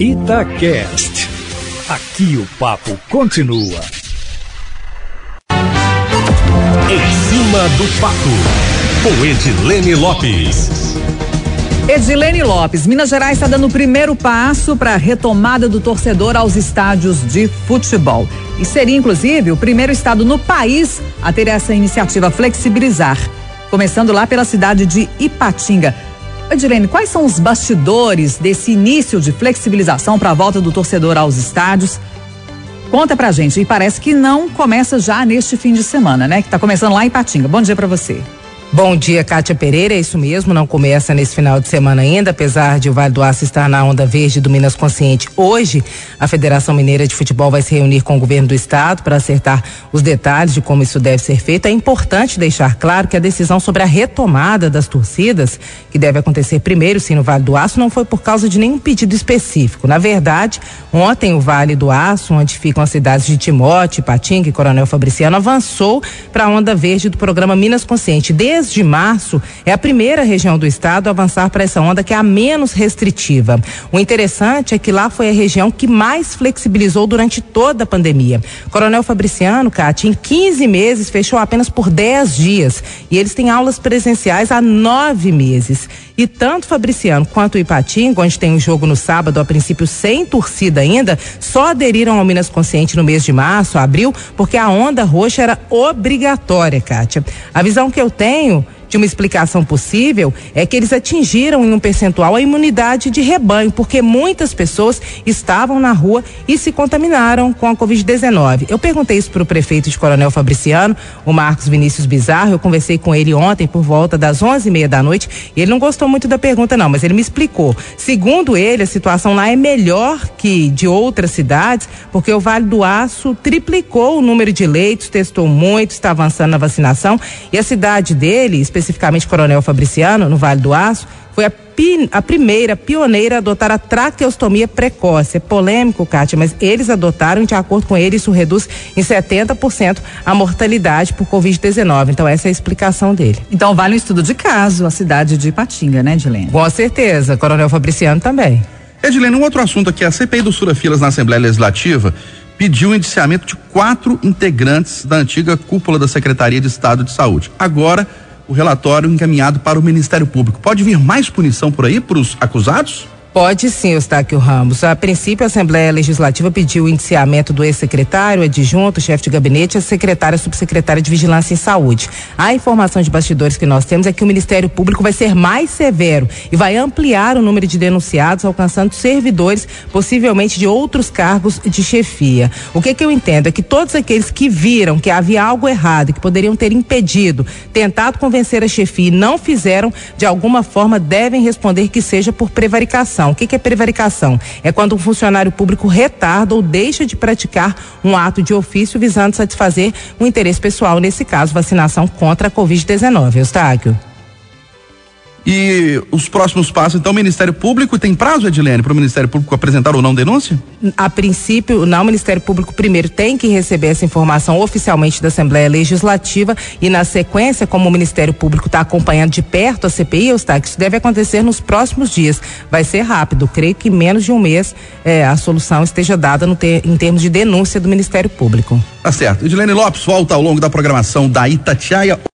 Itacast. Aqui o papo continua. Em cima do papo, com Edilene Lopes. Edilene Lopes, Minas Gerais está dando o primeiro passo para a retomada do torcedor aos estádios de futebol. E seria, inclusive, o primeiro estado no país a ter essa iniciativa flexibilizar. Começando lá pela cidade de Ipatinga. Edilene, quais são os bastidores desse início de flexibilização para a volta do torcedor aos estádios? Conta pra gente. E parece que não começa já neste fim de semana, né? Que tá começando lá em Patinga. Bom dia para você. Bom dia, Kátia Pereira. É isso mesmo, não começa nesse final de semana ainda, apesar de o Vale do Aço estar na onda verde do Minas Consciente. Hoje, a Federação Mineira de Futebol vai se reunir com o governo do estado para acertar os detalhes de como isso deve ser feito. É importante deixar claro que a decisão sobre a retomada das torcidas, que deve acontecer primeiro sim no Vale do Aço, não foi por causa de nenhum pedido específico. Na verdade, ontem o Vale do Aço, onde ficam as cidades de Timote, Patinga e Coronel Fabriciano, avançou para a onda verde do programa Minas Consciente. Desde de março, é a primeira região do estado a avançar para essa onda que é a menos restritiva. O interessante é que lá foi a região que mais flexibilizou durante toda a pandemia. Coronel Fabriciano, Cátia, em 15 meses fechou apenas por 10 dias. E eles têm aulas presenciais há nove meses. E tanto Fabriciano quanto o Ipatinga, onde tem um jogo no sábado, a princípio sem torcida ainda, só aderiram ao Minas Consciente no mês de março, abril, porque a onda roxa era obrigatória, Kátia. A visão que eu tenho de uma explicação possível é que eles atingiram em um percentual a imunidade de rebanho, porque muitas pessoas estavam na rua e se contaminaram com a Covid-19. Eu perguntei isso para o prefeito de Coronel Fabriciano, o Marcos Vinícius Bizarro. Eu conversei com ele ontem por volta das onze e meia da noite e ele não gostou muito da pergunta, não, mas ele me explicou. Segundo ele, a situação lá é melhor que de outras cidades, porque o Vale do Aço triplicou o número de leitos, testou muito, está avançando na vacinação e a cidade dele, especificamente Coronel Fabriciano, no Vale do Aço, foi a, pi, a primeira pioneira a adotar a traqueostomia precoce. É polêmico, Kátia, mas eles adotaram, de acordo com eles, isso reduz em 70% a mortalidade por Covid-19. Então, essa é a explicação dele. Então, vale um estudo de caso a cidade de Ipatinga, né, Edilene? Com certeza. Coronel Fabriciano também. Edilene, um outro assunto aqui, a CPI do Surafilas na Assembleia Legislativa pediu o indiciamento de quatro integrantes da antiga cúpula da Secretaria de Estado de Saúde. Agora, o relatório encaminhado para o Ministério Público. Pode vir mais punição por aí para os acusados? Pode sim, Eustáquio Ramos. A princípio, a Assembleia Legislativa pediu o indiciamento do ex-secretário, adjunto, chefe de gabinete e a secretária subsecretária de Vigilância em Saúde. A informação de bastidores que nós temos é que o Ministério Público vai ser mais severo e vai ampliar o número de denunciados, alcançando servidores, possivelmente de outros cargos de chefia. O que, que eu entendo é que todos aqueles que viram que havia algo errado, que poderiam ter impedido, tentado convencer a chefia e não fizeram, de alguma forma devem responder que seja por prevaricação prevaricação. O que, que é prevaricação? É quando um funcionário público retarda ou deixa de praticar um ato de ofício visando satisfazer um interesse pessoal, nesse caso, vacinação contra a Covid-19. Eustáquio. E os próximos passos, então, o Ministério Público tem prazo, Edilene, para o Ministério Público apresentar ou não denúncia? A princípio, não, o Ministério Público primeiro tem que receber essa informação oficialmente da Assembleia Legislativa e, na sequência, como o Ministério Público está acompanhando de perto a CPI, Eustáquio, isso deve acontecer nos próximos dias. Vai ser rápido, creio que em menos de um mês eh, a solução esteja dada no ter, em termos de denúncia do Ministério Público. Tá certo. Edilene Lopes volta ao longo da programação da Itatiaia.